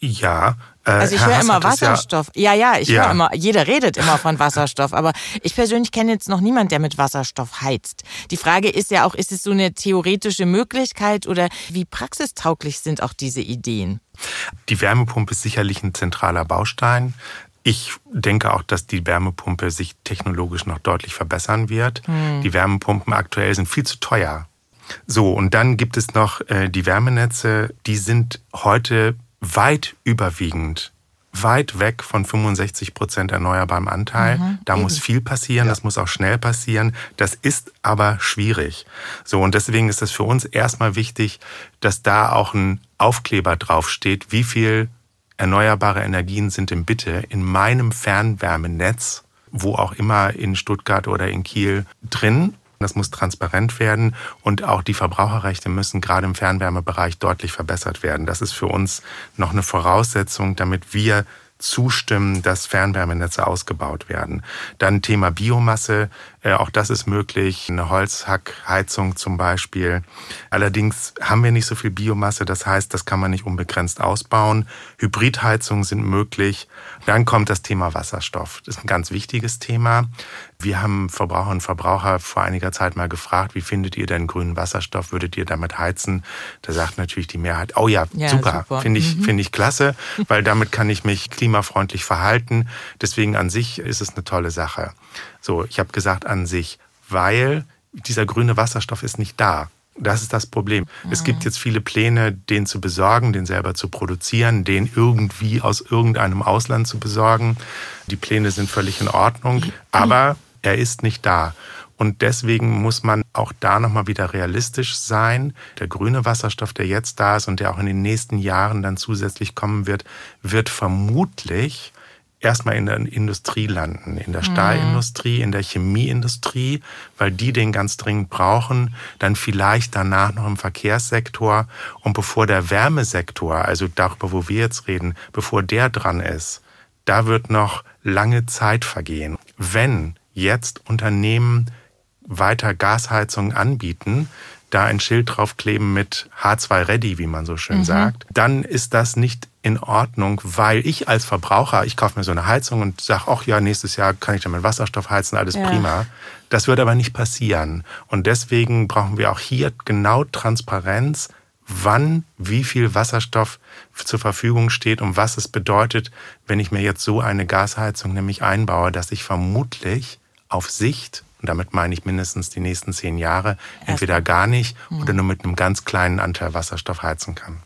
Ja. Äh, also ich höre immer Wasserstoff. Ja, ja, ja ich ja. höre immer, jeder redet immer von Wasserstoff, aber ich persönlich kenne jetzt noch niemanden, der mit Wasserstoff heizt. Die Frage ist ja auch, ist es so eine theoretische Möglichkeit oder wie praxistauglich sind auch diese Ideen? Die Wärmepumpe ist sicherlich ein zentraler Baustein. Ich denke auch, dass die Wärmepumpe sich technologisch noch deutlich verbessern wird. Hm. Die Wärmepumpen aktuell sind viel zu teuer. So, und dann gibt es noch äh, die Wärmenetze, die sind heute weit überwiegend weit weg von 65 Prozent erneuerbarem Anteil. Mhm, da eben. muss viel passieren, ja. das muss auch schnell passieren. Das ist aber schwierig. So, und deswegen ist es für uns erstmal wichtig, dass da auch ein Aufkleber draufsteht, wie viel erneuerbare Energien sind im Bitte in meinem Fernwärmenetz, wo auch immer in Stuttgart oder in Kiel drin. Das muss transparent werden und auch die Verbraucherrechte müssen gerade im Fernwärmebereich deutlich verbessert werden. Das ist für uns noch eine Voraussetzung, damit wir zustimmen, dass Fernwärmenetze ausgebaut werden. Dann Thema Biomasse. Äh, auch das ist möglich. Eine Holzhackheizung zum Beispiel. Allerdings haben wir nicht so viel Biomasse. Das heißt, das kann man nicht unbegrenzt ausbauen. Hybridheizungen sind möglich. Dann kommt das Thema Wasserstoff. Das ist ein ganz wichtiges Thema. Wir haben Verbraucherinnen und Verbraucher vor einiger Zeit mal gefragt, wie findet ihr denn grünen Wasserstoff? Würdet ihr damit heizen? Da sagt natürlich die Mehrheit, oh ja, ja super, super. finde ich, mhm. finde ich klasse, weil damit kann ich mich klimafreundlich verhalten. Deswegen an sich ist es eine tolle Sache. So, ich habe gesagt an sich, weil dieser grüne Wasserstoff ist nicht da. Das ist das Problem. Mhm. Es gibt jetzt viele Pläne, den zu besorgen, den selber zu produzieren, den irgendwie aus irgendeinem Ausland zu besorgen. Die Pläne sind völlig in Ordnung, aber er ist nicht da. Und deswegen muss man auch da nochmal wieder realistisch sein. Der grüne Wasserstoff, der jetzt da ist und der auch in den nächsten Jahren dann zusätzlich kommen wird, wird vermutlich erstmal in der Industrie landen, in der mhm. Stahlindustrie, in der Chemieindustrie, weil die den ganz dringend brauchen, dann vielleicht danach noch im Verkehrssektor und bevor der Wärmesektor, also darüber, wo wir jetzt reden, bevor der dran ist, da wird noch lange Zeit vergehen. Wenn jetzt Unternehmen weiter Gasheizungen anbieten, da ein Schild draufkleben mit H2 Ready, wie man so schön mhm. sagt, dann ist das nicht in Ordnung, weil ich als Verbraucher, ich kaufe mir so eine Heizung und sage, ach ja, nächstes Jahr kann ich dann mit Wasserstoff heizen, alles ja. prima. Das wird aber nicht passieren. Und deswegen brauchen wir auch hier genau Transparenz, wann wie viel Wasserstoff zur Verfügung steht und was es bedeutet, wenn ich mir jetzt so eine Gasheizung nämlich einbaue, dass ich vermutlich auf Sicht und damit meine ich mindestens die nächsten zehn Jahre, entweder gar nicht oder nur mit einem ganz kleinen Anteil Wasserstoff heizen kann.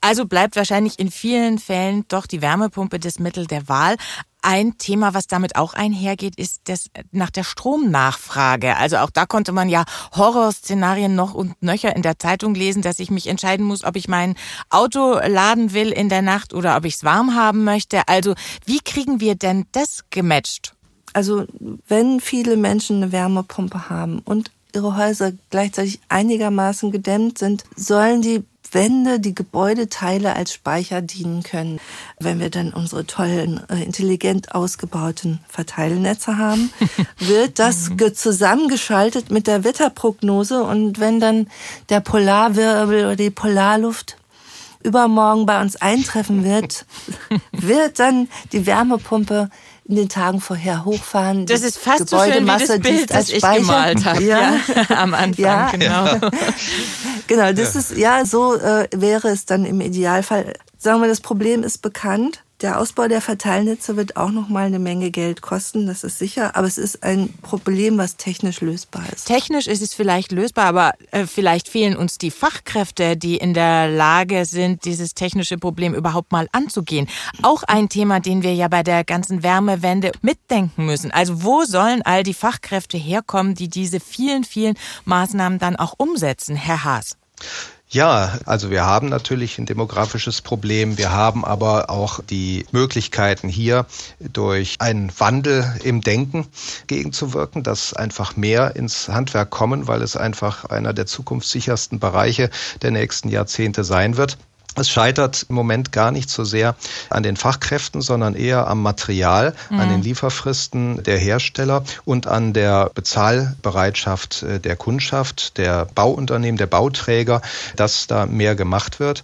Also bleibt wahrscheinlich in vielen Fällen doch die Wärmepumpe das Mittel der Wahl. Ein Thema, was damit auch einhergeht, ist das nach der Stromnachfrage. Also auch da konnte man ja Horrorszenarien noch und nöcher in der Zeitung lesen, dass ich mich entscheiden muss, ob ich mein Auto laden will in der Nacht oder ob ich es warm haben möchte. Also wie kriegen wir denn das gematcht? Also wenn viele Menschen eine Wärmepumpe haben und ihre Häuser gleichzeitig einigermaßen gedämmt sind, sollen die Wände, die Gebäudeteile als Speicher dienen können. Wenn wir dann unsere tollen, äh, intelligent ausgebauten Verteilnetze haben, wird das mhm. zusammengeschaltet mit der Wetterprognose und wenn dann der Polarwirbel oder die Polarluft übermorgen bei uns eintreffen wird, wird dann die Wärmepumpe in den Tagen vorher hochfahren. Das ist fast so schön wie das Bild, das ich Speicher. gemalt habe. Ja. ja. am Anfang, ja. genau. genau, das ist, ja, so äh, wäre es dann im Idealfall. Sagen wir, das Problem ist bekannt. Der Ausbau der Verteilnetze wird auch noch mal eine Menge Geld kosten, das ist sicher, aber es ist ein Problem, was technisch lösbar ist. Technisch ist es vielleicht lösbar, aber äh, vielleicht fehlen uns die Fachkräfte, die in der Lage sind, dieses technische Problem überhaupt mal anzugehen. Auch ein Thema, den wir ja bei der ganzen Wärmewende mitdenken müssen. Also wo sollen all die Fachkräfte herkommen, die diese vielen, vielen Maßnahmen dann auch umsetzen, Herr Haas? Ja, also wir haben natürlich ein demografisches Problem. Wir haben aber auch die Möglichkeiten hier durch einen Wandel im Denken gegenzuwirken, dass einfach mehr ins Handwerk kommen, weil es einfach einer der zukunftssichersten Bereiche der nächsten Jahrzehnte sein wird. Es scheitert im Moment gar nicht so sehr an den Fachkräften, sondern eher am Material, mhm. an den Lieferfristen der Hersteller und an der Bezahlbereitschaft äh, der Kundschaft, der Bauunternehmen, der Bauträger, dass da mehr gemacht wird.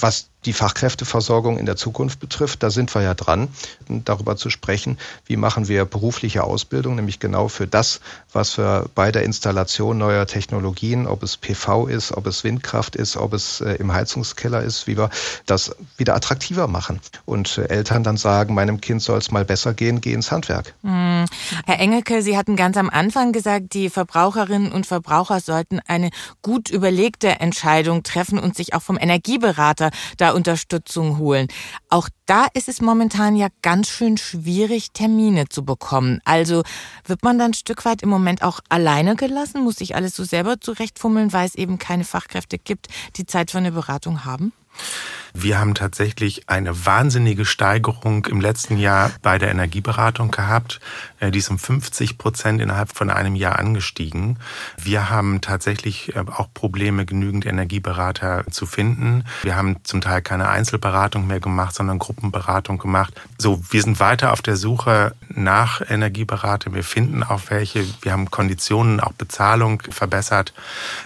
Was die Fachkräfteversorgung in der Zukunft betrifft, da sind wir ja dran, darüber zu sprechen, wie machen wir berufliche Ausbildung, nämlich genau für das, was wir bei der Installation neuer Technologien, ob es PV ist, ob es Windkraft ist, ob es äh, im Heizungskeller ist, wie wir das wieder attraktiver machen. Und äh, Eltern dann sagen, meinem Kind soll es mal besser gehen, geh ins Handwerk. Hm. Herr Engelke, Sie hatten ganz am Anfang gesagt, die Verbraucherinnen und Verbraucher sollten eine gut überlegte Entscheidung treffen und sich auch vom Energieberater da Unterstützung holen. Auch da ist es momentan ja ganz schön schwierig, Termine zu bekommen. Also wird man dann ein Stück weit im Moment auch alleine gelassen, muss sich alles so selber zurechtfummeln, weil es eben keine Fachkräfte gibt, die Zeit für eine Beratung haben? Wir haben tatsächlich eine wahnsinnige Steigerung im letzten Jahr bei der Energieberatung gehabt. Äh, die ist um 50 Prozent innerhalb von einem Jahr angestiegen. Wir haben tatsächlich äh, auch Probleme, genügend Energieberater zu finden. Wir haben zum Teil keine Einzelberatung mehr gemacht, sondern Gruppenberatung gemacht. So, wir sind weiter auf der Suche nach Energieberatern. Wir finden auch welche. Wir haben Konditionen, auch Bezahlung verbessert.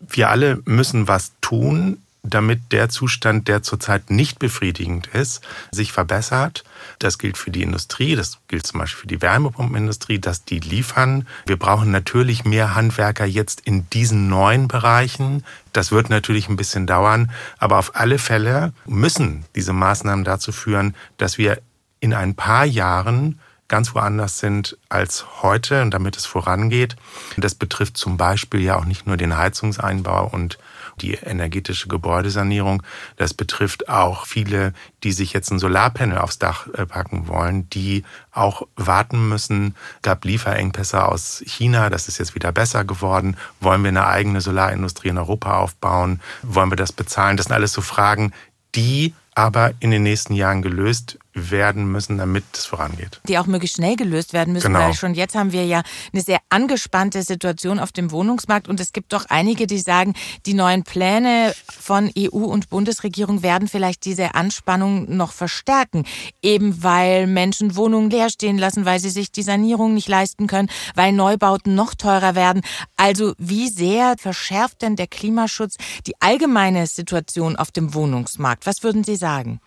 Wir alle müssen was tun, damit der Zustand, der zurzeit nicht befriedigend ist, sich verbessert. Das gilt für die Industrie, das gilt zum Beispiel für die Wärmepumpenindustrie, dass die liefern. Wir brauchen natürlich mehr Handwerker jetzt in diesen neuen Bereichen. Das wird natürlich ein bisschen dauern, aber auf alle Fälle müssen diese Maßnahmen dazu führen, dass wir in ein paar Jahren ganz woanders sind als heute und damit es vorangeht. Das betrifft zum Beispiel ja auch nicht nur den Heizungseinbau und die energetische Gebäudesanierung. Das betrifft auch viele, die sich jetzt ein Solarpanel aufs Dach äh, packen wollen, die auch warten müssen. Gab Lieferengpässe aus China, das ist jetzt wieder besser geworden. Wollen wir eine eigene Solarindustrie in Europa aufbauen? Wollen wir das bezahlen? Das sind alles so Fragen, die aber in den nächsten Jahren gelöst werden müssen, damit es vorangeht. Die auch möglichst schnell gelöst werden müssen, genau. weil schon jetzt haben wir ja eine sehr angespannte Situation auf dem Wohnungsmarkt und es gibt doch einige, die sagen, die neuen Pläne von EU und Bundesregierung werden vielleicht diese Anspannung noch verstärken, eben weil Menschen Wohnungen leer stehen lassen, weil sie sich die Sanierung nicht leisten können, weil Neubauten noch teurer werden. Also wie sehr verschärft denn der Klimaschutz die allgemeine Situation auf dem Wohnungsmarkt? Was würden Sie sagen?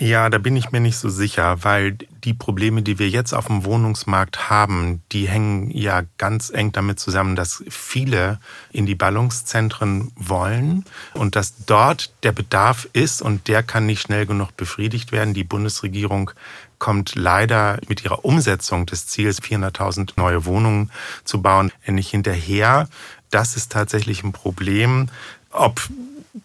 Ja, da bin ich mir nicht so sicher, weil die Probleme, die wir jetzt auf dem Wohnungsmarkt haben, die hängen ja ganz eng damit zusammen, dass viele in die Ballungszentren wollen und dass dort der Bedarf ist und der kann nicht schnell genug befriedigt werden. Die Bundesregierung kommt leider mit ihrer Umsetzung des Ziels, 400.000 neue Wohnungen zu bauen, nicht hinterher. Das ist tatsächlich ein Problem. Ob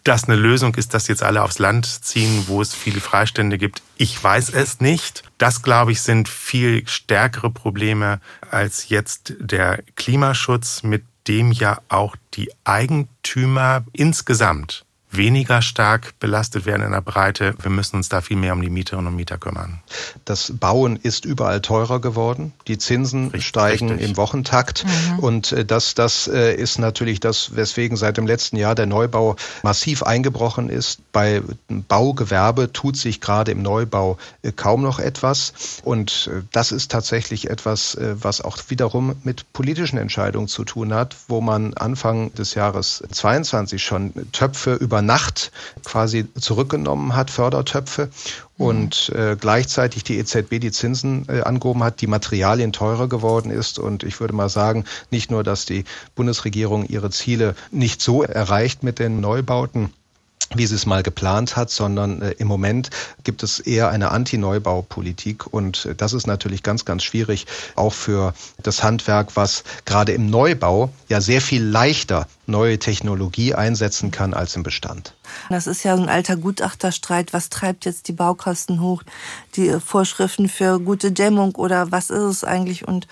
das eine Lösung ist, dass jetzt alle aufs Land ziehen, wo es viele Freistände gibt. Ich weiß es nicht. Das, glaube ich, sind viel stärkere Probleme als jetzt der Klimaschutz, mit dem ja auch die Eigentümer insgesamt weniger stark belastet werden in der Breite. Wir müssen uns da viel mehr um die Mieterinnen und Mieter kümmern. Das Bauen ist überall teurer geworden. Die Zinsen richtig, steigen richtig. im Wochentakt. Mhm. Und äh, das, das äh, ist natürlich das, weswegen seit dem letzten Jahr der Neubau massiv eingebrochen ist. Bei Baugewerbe tut sich gerade im Neubau äh, kaum noch etwas. Und das ist tatsächlich etwas, was auch wiederum mit politischen Entscheidungen zu tun hat, wo man Anfang des Jahres 22 schon Töpfe über Nacht quasi zurückgenommen hat, Fördertöpfe und äh, gleichzeitig die EZB die Zinsen äh, angehoben hat, die Materialien teurer geworden ist. Und ich würde mal sagen, nicht nur, dass die Bundesregierung ihre Ziele nicht so erreicht mit den Neubauten, wie sie es mal geplant hat, sondern äh, im Moment gibt es eher eine Anti-Neubaupolitik und äh, das ist natürlich ganz, ganz schwierig, auch für das Handwerk, was gerade im Neubau ja sehr viel leichter neue Technologie einsetzen kann als im Bestand. Das ist ja ein alter Gutachterstreit. Was treibt jetzt die Baukosten hoch? Die Vorschriften für gute Dämmung oder was ist es eigentlich? Und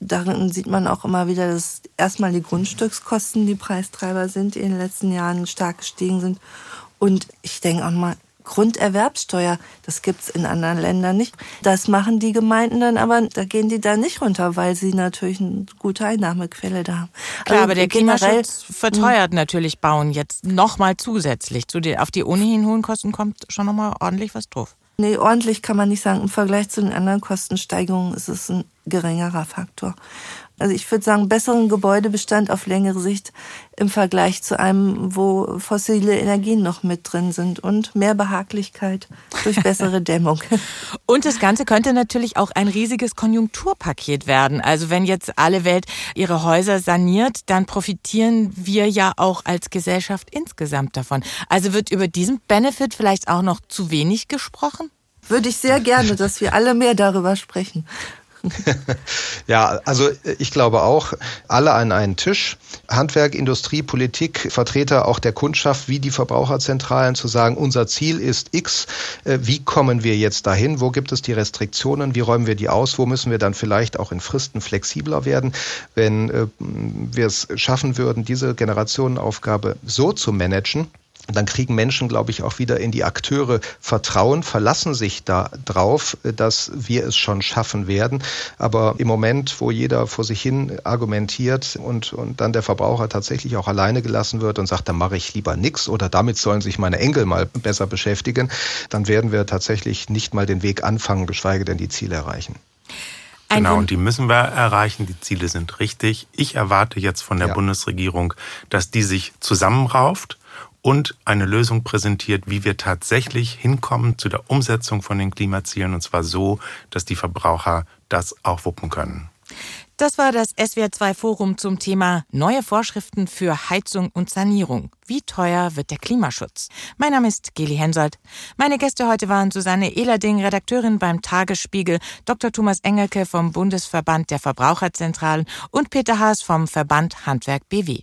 darin sieht man auch immer wieder, dass erstmal die Grundstückskosten die Preistreiber sind, die in den letzten Jahren stark gestiegen sind. Und ich denke auch mal, Grunderwerbsteuer. Das gibt's in anderen Ländern nicht. Das machen die Gemeinden dann, aber da gehen die da nicht runter, weil sie natürlich eine gute Einnahmequelle da haben. Klar, also aber der Klimaschutz verteuert natürlich Bauen jetzt nochmal zusätzlich. Zu den, auf die ohnehin hohen Kosten kommt schon nochmal ordentlich was drauf. Nee, ordentlich kann man nicht sagen. Im Vergleich zu den anderen Kostensteigerungen ist es ein geringerer Faktor. Also ich würde sagen, besseren Gebäudebestand auf längere Sicht im Vergleich zu einem, wo fossile Energien noch mit drin sind und mehr Behaglichkeit durch bessere Dämmung. Und das Ganze könnte natürlich auch ein riesiges Konjunkturpaket werden. Also wenn jetzt alle Welt ihre Häuser saniert, dann profitieren wir ja auch als Gesellschaft insgesamt davon. Also wird über diesen Benefit vielleicht auch noch zu wenig gesprochen? Würde ich sehr gerne, dass wir alle mehr darüber sprechen. Ja, also ich glaube auch, alle an einen Tisch, Handwerk, Industrie, Politik, Vertreter auch der Kundschaft wie die Verbraucherzentralen zu sagen, unser Ziel ist X, äh, wie kommen wir jetzt dahin, wo gibt es die Restriktionen, wie räumen wir die aus, wo müssen wir dann vielleicht auch in Fristen flexibler werden, wenn äh, wir es schaffen würden, diese Generationenaufgabe so zu managen, dann kriegen Menschen, glaube ich, auch wieder in die Akteure Vertrauen, verlassen sich da drauf, dass wir es schon schaffen werden. Aber im Moment, wo jeder vor sich hin argumentiert und, und dann der Verbraucher tatsächlich auch alleine gelassen wird und sagt, dann mache ich lieber nichts oder damit sollen sich meine Enkel mal besser beschäftigen, dann werden wir tatsächlich nicht mal den Weg anfangen, geschweige denn die Ziele erreichen. Genau, und die müssen wir erreichen. Die Ziele sind richtig. Ich erwarte jetzt von der ja. Bundesregierung, dass die sich zusammenrauft und eine Lösung präsentiert, wie wir tatsächlich hinkommen zu der Umsetzung von den Klimazielen, und zwar so, dass die Verbraucher das auch wuppen können. Das war das SWR2 Forum zum Thema neue Vorschriften für Heizung und Sanierung. Wie teuer wird der Klimaschutz? Mein Name ist Geli Hensoldt. Meine Gäste heute waren Susanne Ehlerding, Redakteurin beim Tagesspiegel, Dr. Thomas Engelke vom Bundesverband der Verbraucherzentralen und Peter Haas vom Verband Handwerk BW.